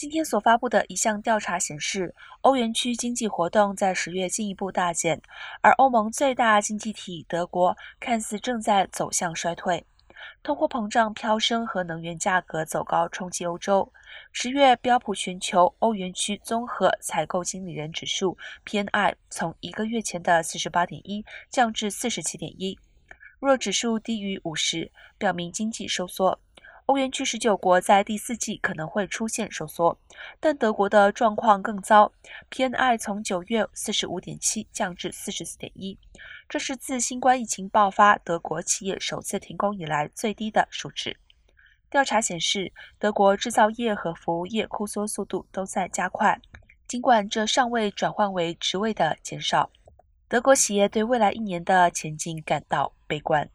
今天所发布的一项调查显示，欧元区经济活动在十月进一步大减，而欧盟最大经济体德国看似正在走向衰退。通货膨胀飙升和能源价格走高冲击欧洲。十月标普全球欧元区综合采购经理人指数 （PNI） 从一个月前的四十八点一降至四十七点一。若指数低于五十，表明经济收缩。欧元区十九国在第四季可能会出现收缩，但德国的状况更糟，PNI 从九月四十五点七降至四十四点一，这是自新冠疫情爆发、德国企业首次停工以来最低的数值。调查显示，德国制造业和服务业库缩速度都在加快，尽管这尚未转换为职位的减少。德国企业对未来一年的前景感到悲观。